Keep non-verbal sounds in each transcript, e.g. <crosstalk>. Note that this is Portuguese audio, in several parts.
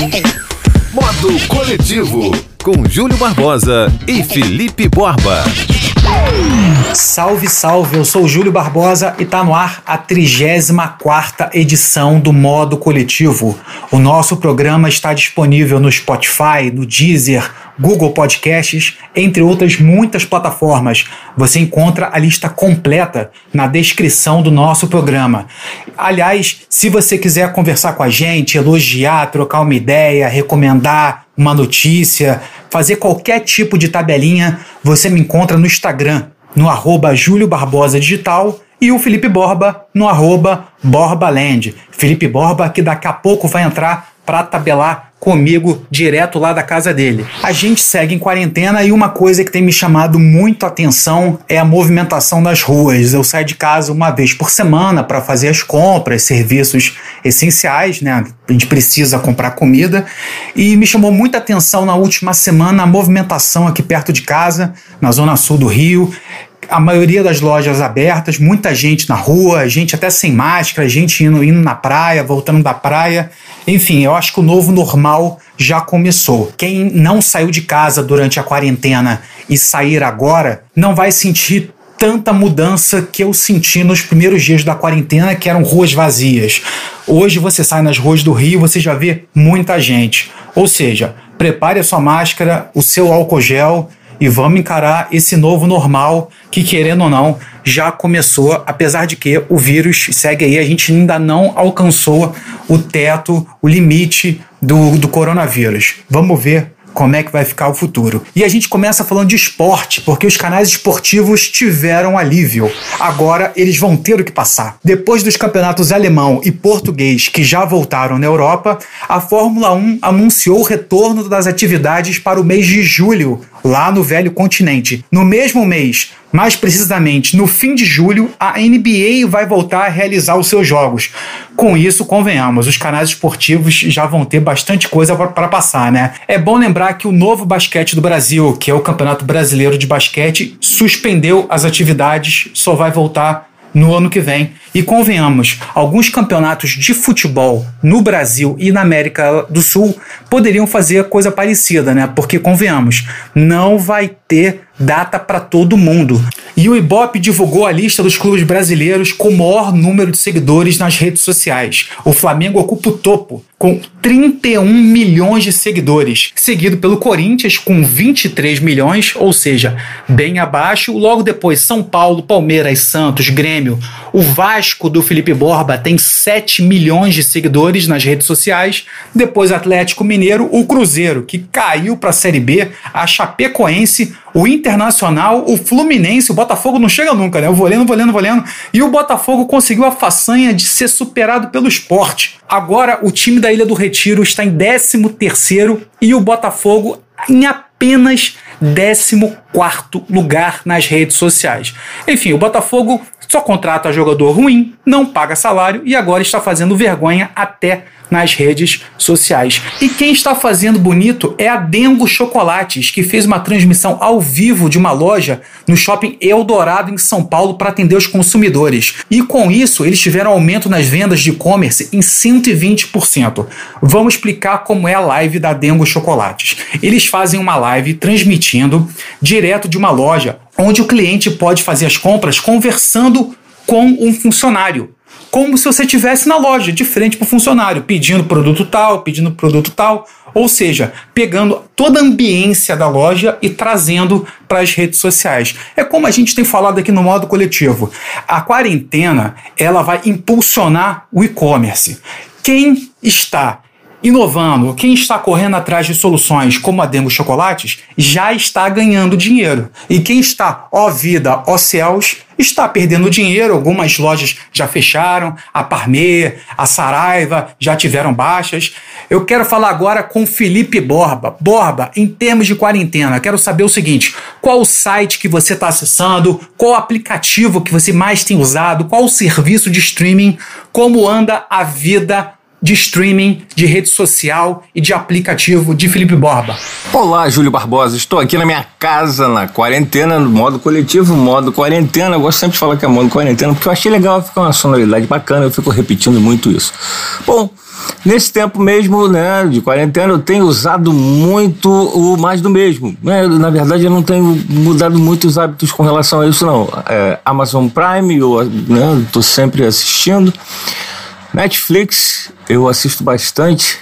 Modo Coletivo, com Júlio Barbosa e Felipe Borba. Salve, salve, eu sou Júlio Barbosa e tá no ar a 34 edição do Modo Coletivo. O nosso programa está disponível no Spotify, no Deezer, Google Podcasts, entre outras muitas plataformas. Você encontra a lista completa na descrição do nosso programa. Aliás, se você quiser conversar com a gente, elogiar, trocar uma ideia, recomendar uma notícia, fazer qualquer tipo de tabelinha, você me encontra no Instagram, no arroba Júlio Barbosa Digital e o Felipe Borba no arroba BorbaLand. Felipe Borba que daqui a pouco vai entrar para tabelar comigo direto lá da casa dele. A gente segue em quarentena e uma coisa que tem me chamado muito a atenção é a movimentação nas ruas. Eu saio de casa uma vez por semana para fazer as compras, serviços essenciais, né? A gente precisa comprar comida e me chamou muita atenção na última semana a movimentação aqui perto de casa, na zona sul do Rio a maioria das lojas abertas, muita gente na rua, gente até sem máscara, gente indo, indo na praia, voltando da praia. Enfim, eu acho que o novo normal já começou. Quem não saiu de casa durante a quarentena e sair agora não vai sentir tanta mudança que eu senti nos primeiros dias da quarentena, que eram ruas vazias. Hoje você sai nas ruas do Rio, você já vê muita gente. Ou seja, prepare a sua máscara, o seu álcool gel e vamos encarar esse novo normal que, querendo ou não, já começou, apesar de que o vírus segue aí, a gente ainda não alcançou o teto, o limite do, do coronavírus. Vamos ver como é que vai ficar o futuro. E a gente começa falando de esporte, porque os canais esportivos tiveram alívio. Agora eles vão ter o que passar. Depois dos campeonatos alemão e português que já voltaram na Europa, a Fórmula 1 anunciou o retorno das atividades para o mês de julho, lá no velho continente. No mesmo mês, mais precisamente no fim de julho, a NBA vai voltar a realizar os seus jogos. Com isso, convenhamos, os canais esportivos já vão ter bastante coisa para passar, né? É bom lembrar que o novo basquete do Brasil, que é o Campeonato Brasileiro de Basquete, suspendeu as atividades, só vai voltar no ano que vem. E convenhamos, alguns campeonatos de futebol no Brasil e na América do Sul poderiam fazer coisa parecida, né? Porque convenhamos, não vai ter data para todo mundo. E o Ibope divulgou a lista dos clubes brasileiros com o maior número de seguidores nas redes sociais. O Flamengo ocupa o topo, com 31 milhões de seguidores, seguido pelo Corinthians com 23 milhões, ou seja, bem abaixo. Logo depois, São Paulo, Palmeiras, Santos, Grêmio. O Vasco do Felipe Borba tem 7 milhões de seguidores nas redes sociais. Depois, Atlético Mineiro, o Cruzeiro, que caiu para a Série B, a Chapecoense, o Internacional, o Fluminense, o Botafogo não chega nunca, né? Eu vou lendo, vou lendo, vou lendo. E o Botafogo conseguiu a façanha de ser superado pelo esporte. Agora o time da Ilha do Retiro está em 13 terceiro e o Botafogo em apenas 14 quarto lugar nas redes sociais. Enfim, o Botafogo só contrata jogador ruim, não paga salário e agora está fazendo vergonha até nas redes sociais. E quem está fazendo bonito é a Dengo Chocolates, que fez uma transmissão ao vivo de uma loja no shopping Eldorado em São Paulo para atender os consumidores. E com isso, eles tiveram aumento nas vendas de e-commerce em 120%. Vamos explicar como é a live da Dengo Chocolates. Eles fazem uma live transmitindo direto de uma loja onde o cliente pode fazer as compras conversando com um funcionário como se você estivesse na loja, de frente para o funcionário, pedindo produto tal, pedindo produto tal. Ou seja, pegando toda a ambiência da loja e trazendo para as redes sociais. É como a gente tem falado aqui no modo coletivo. A quarentena ela vai impulsionar o e-commerce. Quem está inovando, quem está correndo atrás de soluções como a Demo Chocolates já está ganhando dinheiro. E quem está, ó vida, ó céus, está perdendo dinheiro. Algumas lojas já fecharam, a Parmê, a Saraiva já tiveram baixas. Eu quero falar agora com Felipe Borba. Borba, em termos de quarentena, quero saber o seguinte: qual o site que você está acessando, qual o aplicativo que você mais tem usado, qual o serviço de streaming, como anda a vida de streaming, de rede social e de aplicativo de Felipe Borba. Olá, Júlio Barbosa. Estou aqui na minha casa, na quarentena, no modo coletivo, modo quarentena. Eu gosto sempre de falar que é modo quarentena, porque eu achei legal, fica uma sonoridade bacana, eu fico repetindo muito isso. Bom, nesse tempo mesmo, né, de quarentena, eu tenho usado muito o mais do mesmo. Né? Na verdade, eu não tenho mudado muito os hábitos com relação a isso, não. É, Amazon Prime, eu estou né, sempre assistindo. Netflix, eu assisto bastante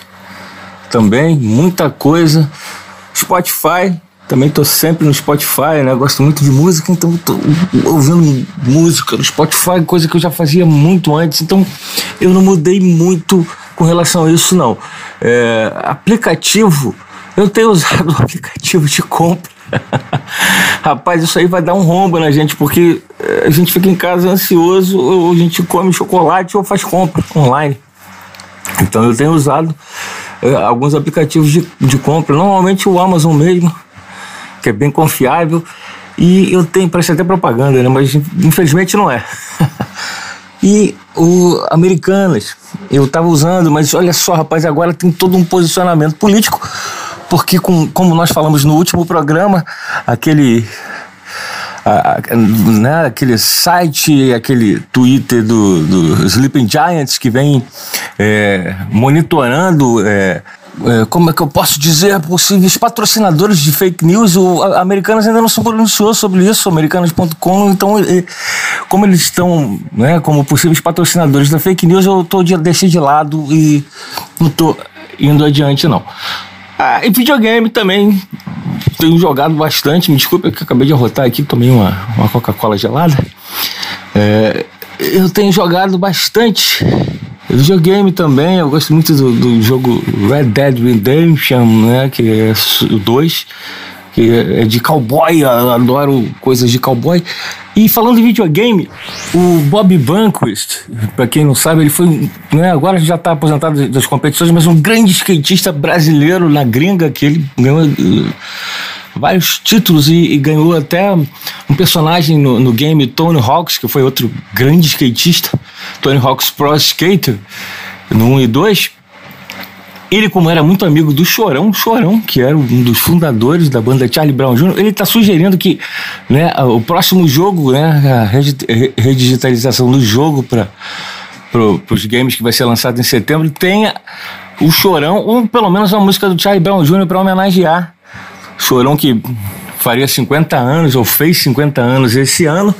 também, muita coisa. Spotify, também tô sempre no Spotify, né? Gosto muito de música, então tô ouvindo música no Spotify, coisa que eu já fazia muito antes, então eu não mudei muito com relação a isso, não. É, aplicativo, eu tenho usado o <laughs> aplicativo de compra. <laughs> Rapaz, isso aí vai dar um rombo na gente, porque é, a gente fica em casa ansioso, ou a gente come chocolate ou faz compra online. Então eu tenho usado é, alguns aplicativos de, de compra, normalmente o Amazon mesmo, que é bem confiável. E eu tenho, parece até propaganda, né? Mas infelizmente não é. <laughs> e o Americanas, eu estava usando, mas olha só, rapaz, agora tem todo um posicionamento político, porque com, como nós falamos no último programa, aquele né, aquele site, aquele Twitter do, do Sleeping Giants que vem é, monitorando. É, é, como é que eu posso dizer, possíveis patrocinadores de fake news. O Americanas ainda não se pronunciou sobre isso, americanas.com. Então, como eles estão né, como possíveis patrocinadores da fake news, eu tô de, deixei de lado e não tô indo adiante, não. Ah, e videogame também tenho jogado bastante. Me desculpe que acabei de arrotar aqui, tomei uma, uma Coca-Cola gelada. É, eu tenho jogado bastante videogame também. Eu gosto muito do, do jogo Red Dead Redemption, né? Que é o 2 que é de cowboy, adoro coisas de cowboy. E falando de videogame, o Bob Banquist, para quem não sabe, ele foi, né, agora já está aposentado das competições, mas um grande skatista brasileiro na gringa, que ele ganhou uh, vários títulos e, e, ganhou até um personagem no, no game Tony Hawks, que foi outro grande skatista, Tony Hawks Pro Skater, no 1 e 2. Ele, como era muito amigo do Chorão, Chorão, que era um dos fundadores da banda Charlie Brown Jr., ele está sugerindo que né, o próximo jogo, né, a redigitalização do jogo para pro, os games que vai ser lançado em setembro, tenha o Chorão, ou pelo menos uma música do Charlie Brown Jr. para homenagear. Chorão que faria 50 anos, ou fez 50 anos esse ano.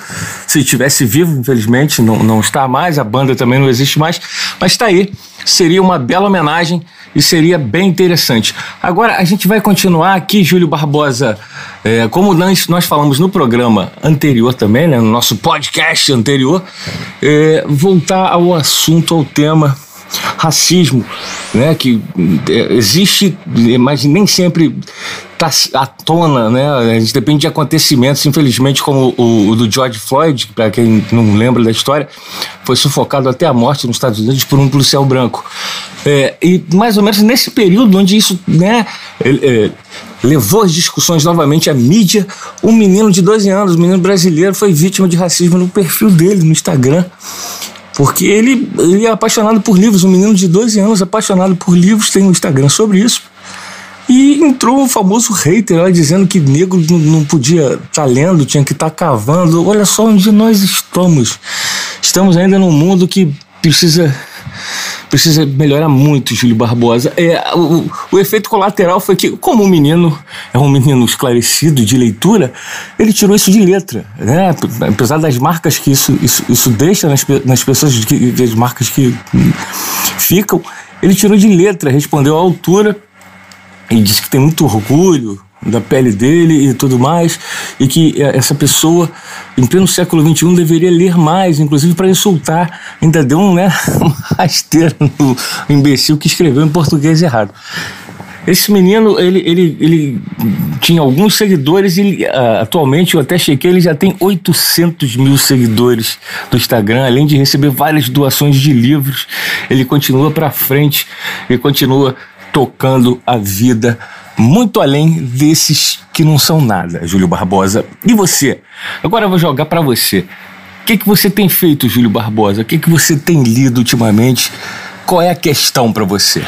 Se estivesse vivo, infelizmente, não, não está mais, a banda também não existe mais, mas está aí. Seria uma bela homenagem e seria bem interessante. Agora, a gente vai continuar aqui, Júlio Barbosa. É, como nós, nós falamos no programa anterior também, né, no nosso podcast anterior, é, voltar ao assunto, ao tema racismo, né, que é, existe, mas nem sempre está à tona, né? A gente depende de acontecimentos, infelizmente, como o, o do George Floyd, para quem não lembra da história, foi sufocado até a morte nos Estados Unidos por um policial branco. É, e mais ou menos nesse período onde isso, né? É, levou as discussões novamente à mídia, um menino de 12 anos, um menino brasileiro, foi vítima de racismo no perfil dele no Instagram. Porque ele, ele é apaixonado por livros, um menino de 12 anos apaixonado por livros, tem um Instagram sobre isso. E entrou um famoso hater lá dizendo que negro não podia estar tá lendo, tinha que estar tá cavando. Olha só onde nós estamos. Estamos ainda num mundo que precisa precisa melhorar muito, Júlio Barbosa. É, o, o, efeito colateral foi que, como o menino é um menino esclarecido de leitura, ele tirou isso de letra. Né? Apesar das marcas que isso, isso, isso deixa nas, nas pessoas, que, as marcas que ficam, ele tirou de letra, respondeu à altura e disse que tem muito orgulho da pele dele e tudo mais, e que é, essa pessoa, em pleno século XXI, deveria ler mais, inclusive para insultar. Ainda deu um, né, <laughs> uma no imbecil que escreveu em português errado. Esse menino, ele, ele, ele tinha alguns seguidores e uh, atualmente, eu até chequei, ele já tem 800 mil seguidores no Instagram, além de receber várias doações de livros. Ele continua para frente e continua tocando a vida muito além desses que não são nada, Júlio Barbosa. E você? Agora eu vou jogar para você. O que, que você tem feito, Júlio Barbosa? O que, que você tem lido ultimamente Qual é a questão para você?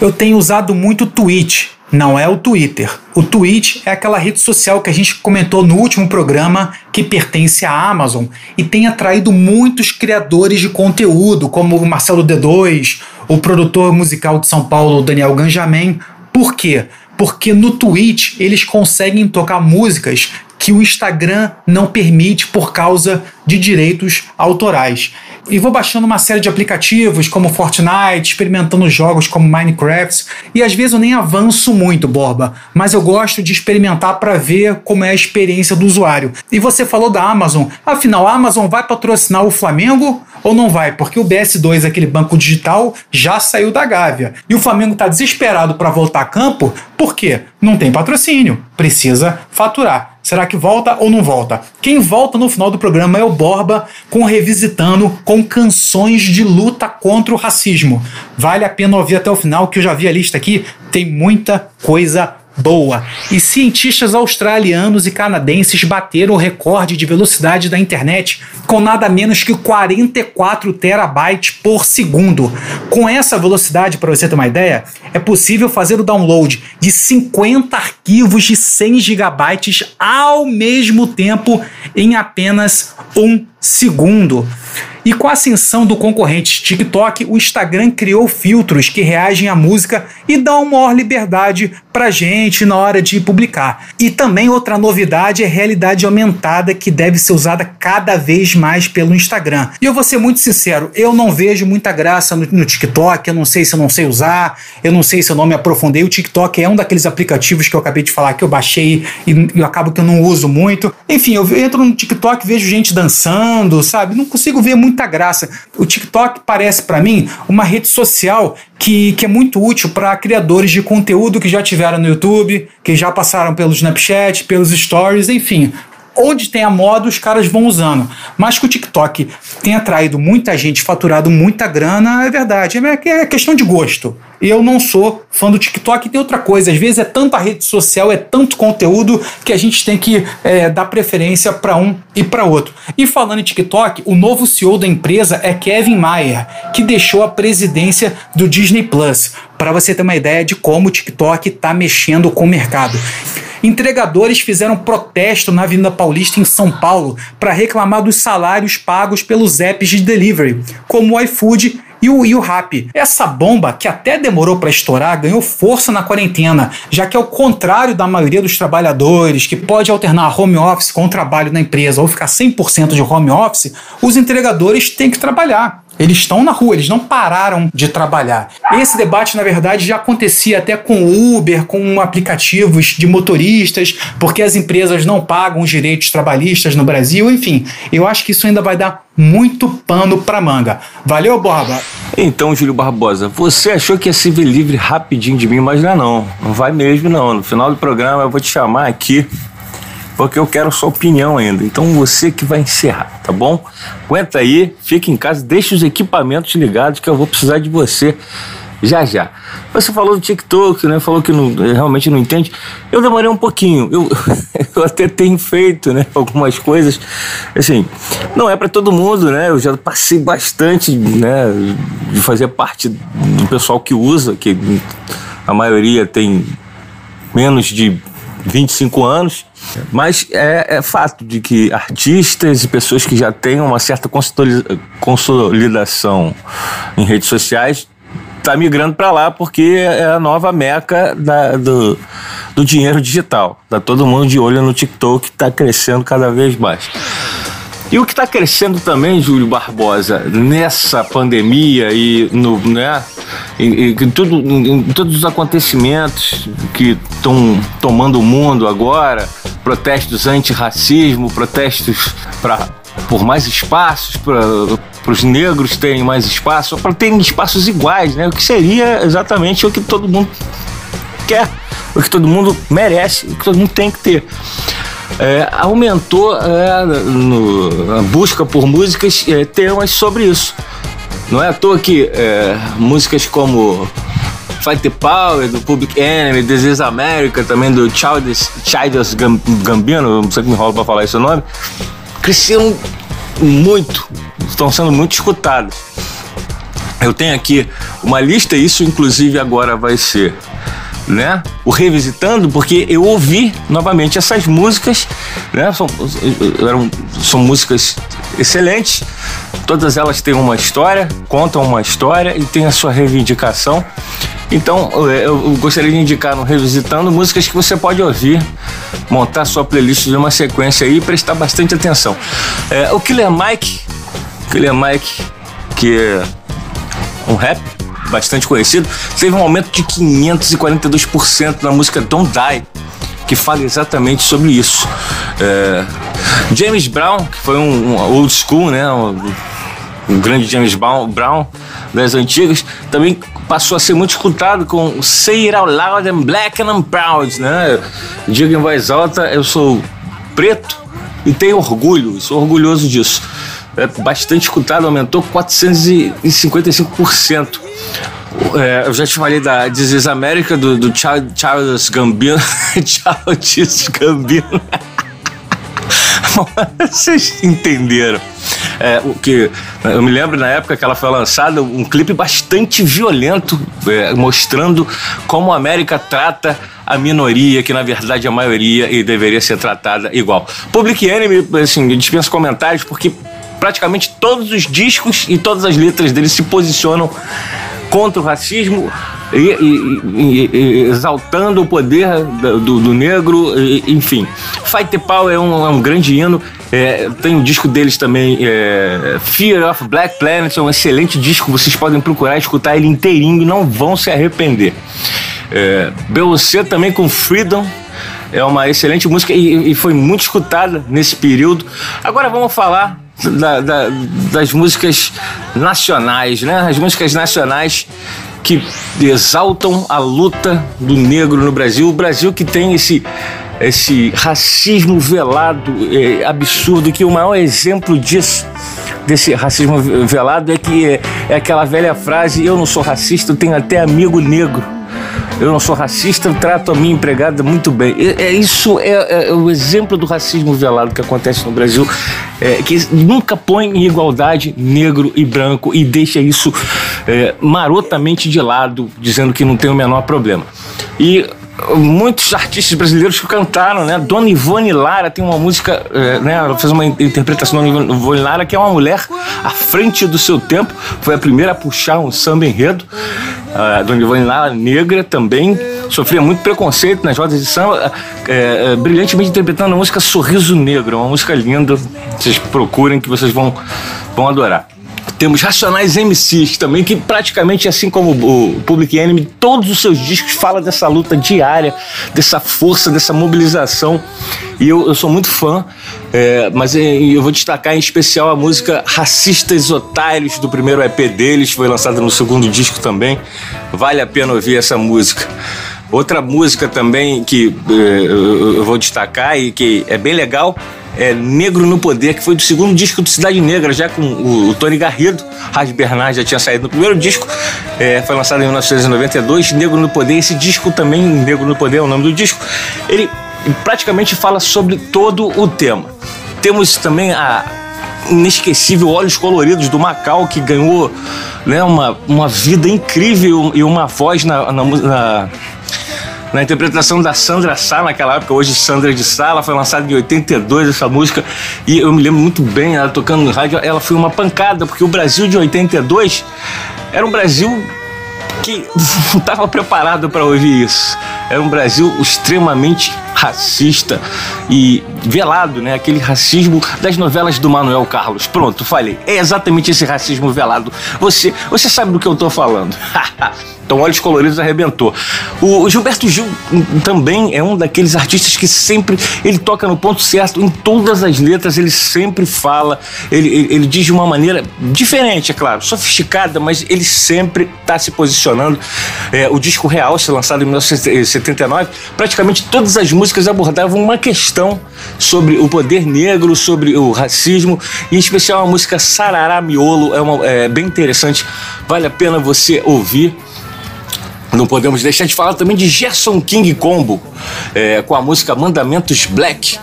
Eu tenho usado muito Twitch, não é o Twitter. O Twitch é aquela rede social que a gente comentou no último programa que pertence à Amazon e tem atraído muitos criadores de conteúdo, como o Marcelo D2, o produtor musical de São Paulo, Daniel Ganjamin. Por quê? Porque no Twitch eles conseguem tocar músicas que o Instagram não permite por causa de direitos autorais. E vou baixando uma série de aplicativos como Fortnite, experimentando jogos como Minecraft, e às vezes eu nem avanço muito, Borba, mas eu gosto de experimentar para ver como é a experiência do usuário. E você falou da Amazon, afinal, a Amazon vai patrocinar o Flamengo ou não vai? Porque o BS2, aquele banco digital, já saiu da Gávea. E o Flamengo está desesperado para voltar a campo, por quê? Não tem patrocínio, precisa faturar. Será que volta ou não volta? Quem volta no final do programa é o Borba, com Revisitando, com canções de luta contra o racismo. Vale a pena ouvir até o final, que eu já vi a lista aqui, tem muita coisa boa. E cientistas australianos e canadenses bateram o recorde de velocidade da internet com nada menos que 44 terabytes por segundo. Com essa velocidade, para você ter uma ideia, é possível fazer o download de 50 arquivos de 100 gigabytes ao mesmo tempo em apenas um segundo. E com a ascensão do concorrente TikTok, o Instagram criou filtros que reagem à música e dão maior liberdade pra gente na hora de publicar. E também outra novidade é realidade aumentada que deve ser usada cada vez mais pelo Instagram. E eu vou ser muito sincero, eu não vejo muita graça no, no TikTok, eu não sei se eu não sei usar, eu não sei se eu não me aprofundei. O TikTok é um daqueles aplicativos que eu acabei de falar que eu baixei e eu acabo que eu não uso muito. Enfim, eu entro no TikTok, vejo gente dançando, sabe? Não consigo ver muita graça. O TikTok parece para mim uma rede social que, que é muito útil para criadores de conteúdo que já tiveram no YouTube, que já passaram pelo Snapchat, pelos Stories, enfim onde tem a moda, os caras vão usando. Mas que o TikTok tem atraído muita gente, faturado muita grana, é verdade. É, é questão de gosto. Eu não sou fã do TikTok. E tem outra coisa, às vezes é tanta rede social, é tanto conteúdo que a gente tem que é, dar preferência para um e para outro. E falando em TikTok, o novo CEO da empresa é Kevin Mayer, que deixou a presidência do Disney Plus. Para você ter uma ideia de como o TikTok está mexendo com o mercado. Entregadores fizeram protesto na Avenida Paulista em São Paulo para reclamar dos salários pagos pelos apps de delivery, como o iFood e o, e Rap. Essa bomba, que até demorou para estourar, ganhou força na quarentena, já que ao contrário da maioria dos trabalhadores, que pode alternar home office com o trabalho na empresa ou ficar 100% de home office, os entregadores têm que trabalhar. Eles estão na rua, eles não pararam de trabalhar. Esse debate, na verdade, já acontecia até com Uber, com aplicativos de motoristas, porque as empresas não pagam os direitos trabalhistas no Brasil. Enfim, eu acho que isso ainda vai dar muito pano para manga. Valeu, Borba? Então, Júlio Barbosa, você achou que ia se ver livre rapidinho de mim, mas não é não. Não vai mesmo não. No final do programa eu vou te chamar aqui porque eu quero sua opinião ainda. Então você que vai encerrar, tá bom? Aguenta aí, fica em casa, deixa os equipamentos ligados que eu vou precisar de você já já. Você falou do TikTok, né? Falou que não, realmente não entende. Eu demorei um pouquinho. Eu, <laughs> eu até tenho feito, né? Algumas coisas. Assim, não é para todo mundo, né? Eu já passei bastante, né? De fazer parte do pessoal que usa, que a maioria tem menos de 25 anos. Mas é, é, fato de que artistas e pessoas que já têm uma certa consolidação em redes sociais tá migrando para lá porque é a nova meca da, do, do dinheiro digital. Tá todo mundo de olho no TikTok, está crescendo cada vez mais. E o que está crescendo também, Júlio Barbosa, nessa pandemia e no, né, em, em, tudo, em todos os acontecimentos que estão tomando o mundo agora, protestos anti-racismo, protestos pra, por mais espaços, para os negros terem mais espaço, para terem espaços iguais, né? O que seria exatamente o que todo mundo quer, o que todo mundo merece, o que todo mundo tem que ter é, aumentou é, no, a busca por músicas, é, temas sobre isso. Não é à toa que é, músicas como Fight the Power, do Public Enemy, This is America, também do Childish, Childish Gambino, não sei como rola pra falar esse nome, cresceram muito, estão sendo muito escutadas. Eu tenho aqui uma lista, isso inclusive agora vai ser né? O revisitando, porque eu ouvi novamente essas músicas, né? São, eram, são músicas excelentes, todas elas têm uma história, contam uma história e têm a sua reivindicação. Então, eu gostaria de indicar no Revisitando músicas que você pode ouvir, montar sua playlist de uma sequência aí e prestar bastante atenção. É, o Killer Mike, Killer Mike, que é um rap, bastante conhecido, teve um aumento de 542% na música Don't Die, que fala exatamente sobre isso. É, James Brown, que foi um, um old school, né? Um, um grande James Brown, Brown das antigas, também passou a ser muito escutado com Say It Out Loud and Black and I'm Proud, né? Diga em voz alta, eu sou preto e tenho orgulho, sou orgulhoso disso. É bastante escutado, aumentou 455%. É, eu já te falei da This is America, do, do Charles Gambino. <laughs> Charles Gambino. <laughs> Vocês entenderam. É, o que eu me lembro na época que ela foi lançada um clipe bastante violento é, mostrando como a América trata a minoria que na verdade é a maioria e deveria ser tratada igual. Public Enemy, assim, dispensa comentários porque praticamente todos os discos e todas as letras dele se posicionam contra o racismo e, e, e, exaltando o poder do, do negro, enfim. Fight the Power é um, é um grande hino. É, tem um disco deles também, é, Fear of Black Planet, é um excelente disco. Vocês podem procurar escutar ele inteirinho não vão se arrepender. É, Beyoncé também com Freedom. É uma excelente música e, e foi muito escutada nesse período. Agora vamos falar da, da, das músicas nacionais, né? As músicas nacionais que exaltam a luta do negro no Brasil. O Brasil que tem esse esse racismo velado é, absurdo que o maior exemplo disso desse racismo velado é que é, é aquela velha frase eu não sou racista eu tenho até amigo negro eu não sou racista, eu trato a minha empregada muito bem. É, isso é, é, é, o exemplo do racismo velado que acontece no Brasil, é, que nunca põe em igualdade negro e branco e deixa isso é, marotamente de lado, dizendo que não tem o menor problema. E muitos artistas brasileiros que cantaram, né? Dona Ivone Lara tem uma música, é, né? Ela fez uma interpretação da Dona Ivone Lara que é uma mulher à frente do seu tempo. Foi a primeira a puxar um samba enredo. A Dona Ivone Lara, negra também, sofria muito preconceito nas rodas de samba, é, é, brilhantemente interpretando a música Sorriso Negro, uma música linda. Vocês procurem que vocês vão, vão adorar. Temos Racionais MCs também, que praticamente, assim como o Public Enemy, todos os seus discos falam dessa luta diária, dessa força, dessa mobilização. E eu, eu sou muito fã, é, mas eu vou destacar em especial a música Racistas Otários, do primeiro EP deles, foi lançada no segundo disco também. Vale a pena ouvir essa música. Outra música também que é, eu vou destacar e que é bem legal é, Negro no Poder, que foi do segundo disco do Cidade Negra, já com o, o Tony Garrido. Rádio Bernard já tinha saído no primeiro disco, é, foi lançado em 1992. Negro no Poder, esse disco também, Negro no Poder é o nome do disco, ele praticamente fala sobre todo o tema. Temos também a inesquecível Olhos Coloridos do Macau, que ganhou né, uma, uma vida incrível e uma voz na, na, na interpretação da Sandra Sá naquela época, hoje Sandra de Sá, ela foi lançada em 82 essa música e eu me lembro muito bem, ela tocando no rádio, ela foi uma pancada, porque o Brasil de 82 era um Brasil que <laughs> não estava preparado para ouvir isso. Era um Brasil extremamente racista e velado, né? Aquele racismo das novelas do Manuel Carlos. Pronto, falei. É exatamente esse racismo velado. Você, você sabe do que eu estou falando. <laughs> Então, Olhos Coloridos arrebentou. O Gilberto Gil também é um daqueles artistas que sempre ele toca no ponto certo em todas as letras, ele sempre fala, ele, ele, ele diz de uma maneira diferente, é claro, sofisticada, mas ele sempre está se posicionando. É, o disco Real, se lançado em 1979, praticamente todas as músicas abordavam uma questão sobre o poder negro, sobre o racismo, e em especial a música Sarará Miolo, é, uma, é bem interessante, vale a pena você ouvir. Não podemos deixar de falar também de Gerson King Combo, é, com a música Mandamentos Black.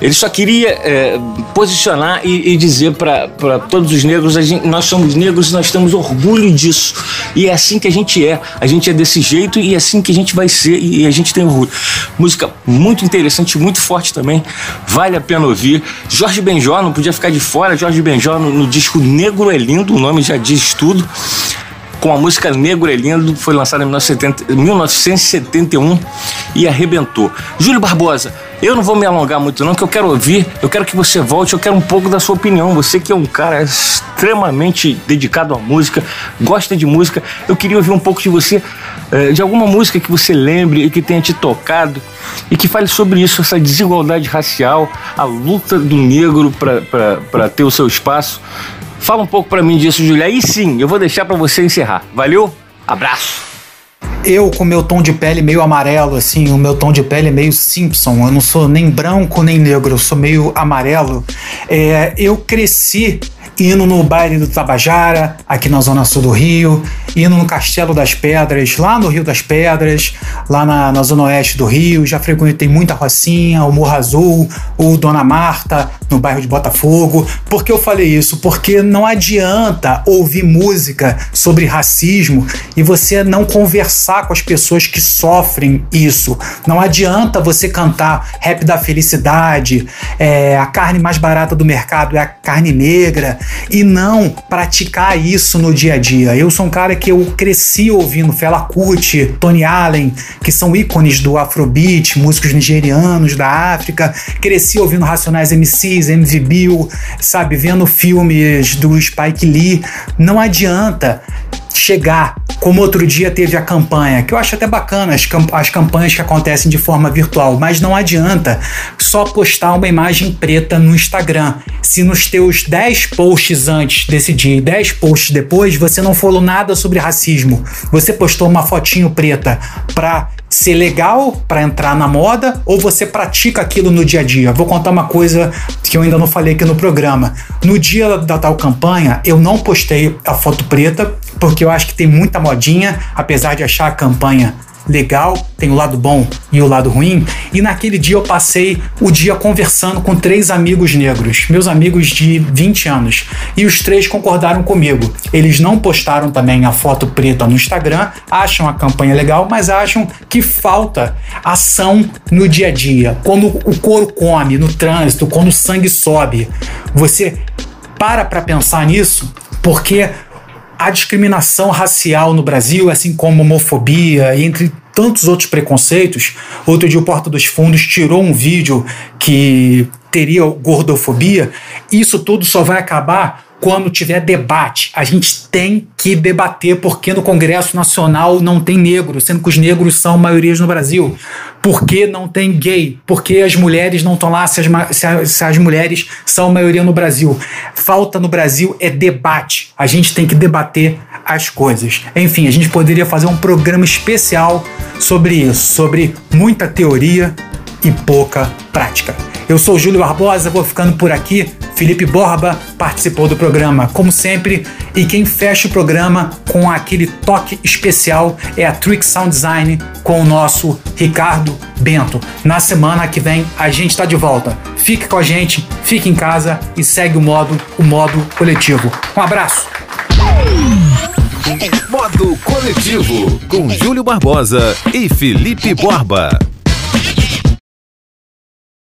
Ele só queria é, posicionar e, e dizer para todos os negros: gente, nós somos negros e nós temos orgulho disso. E é assim que a gente é. A gente é desse jeito e é assim que a gente vai ser e a gente tem orgulho. Música muito interessante, muito forte também. Vale a pena ouvir. Jorge Benjó, não podia ficar de fora. Jorge Benjó no, no disco Negro é Lindo, o nome já diz tudo com a música Negro é Lindo, foi lançada em 1971 e arrebentou. Júlio Barbosa, eu não vou me alongar muito não, que eu quero ouvir, eu quero que você volte, eu quero um pouco da sua opinião. Você que é um cara extremamente dedicado à música, gosta de música, eu queria ouvir um pouco de você, eh, de alguma música que você lembre e que tenha te tocado e que fale sobre isso, essa desigualdade racial, a luta do negro para ter o seu espaço. Fala um pouco para mim disso, Julia. Aí sim, eu vou deixar para você encerrar. Valeu? Abraço. Eu com meu tom de pele meio amarelo, assim, o meu tom de pele meio Simpson. Eu não sou nem branco nem negro, eu sou meio amarelo. É, eu cresci indo no baile do Tabajara, aqui na zona sul do Rio, indo no Castelo das Pedras, lá no Rio das Pedras, lá na, na zona oeste do Rio. Já frequentei muita Rocinha, o Morro Azul, o Dona Marta, no bairro de Botafogo. Por que eu falei isso? Porque não adianta ouvir música sobre racismo e você não conversar com as pessoas que sofrem isso. Não adianta você cantar rap da felicidade, é, a carne mais barata do mercado é a carne negra e não praticar isso no dia a dia. Eu sou um cara que eu cresci ouvindo Fela Kuti, Tony Allen, que são ícones do Afrobeat, músicos nigerianos da África. Cresci ouvindo Racionais MCs, MV Bill, sabe, vendo filmes do Spike Lee. Não adianta chegar, como outro dia teve a campanha, que eu acho até bacana as, camp as campanhas que acontecem de forma virtual, mas não adianta só postar uma imagem preta no Instagram. Se nos teus 10 posts antes desse dia e 10 posts depois você não falou nada sobre racismo, você postou uma fotinho preta pra ser legal para entrar na moda ou você pratica aquilo no dia a dia? Vou contar uma coisa que eu ainda não falei aqui no programa. No dia da tal campanha, eu não postei a foto preta porque eu acho que tem muita modinha, apesar de achar a campanha legal, tem o lado bom e o lado ruim. E naquele dia eu passei o dia conversando com três amigos negros, meus amigos de 20 anos, e os três concordaram comigo. Eles não postaram também a foto preta no Instagram, acham a campanha legal, mas acham que falta ação no dia a dia. Quando o couro come no trânsito, quando o sangue sobe, você para para pensar nisso, porque a discriminação racial no Brasil, assim como homofobia, entre tantos outros preconceitos. Outro dia o Porta dos Fundos tirou um vídeo que teria gordofobia. Isso tudo só vai acabar quando tiver debate. A gente tem que debater porque no Congresso Nacional não tem negro, sendo que os negros são maiorias no Brasil. Por que não tem gay? Por que as mulheres não estão lá se as, se, as, se as mulheres são maioria no Brasil? Falta no Brasil é debate. A gente tem que debater as coisas. Enfim, a gente poderia fazer um programa especial sobre isso, sobre muita teoria e pouca prática. Eu sou Júlio Barbosa, vou ficando por aqui. Felipe Borba participou do programa, como sempre, e quem fecha o programa com aquele toque especial é a Trick Sound Design com o nosso Ricardo Bento. Na semana que vem a gente está de volta. Fique com a gente, fique em casa e segue o modo, o modo coletivo. Um abraço. Modo Coletivo com Júlio Barbosa e Felipe Borba.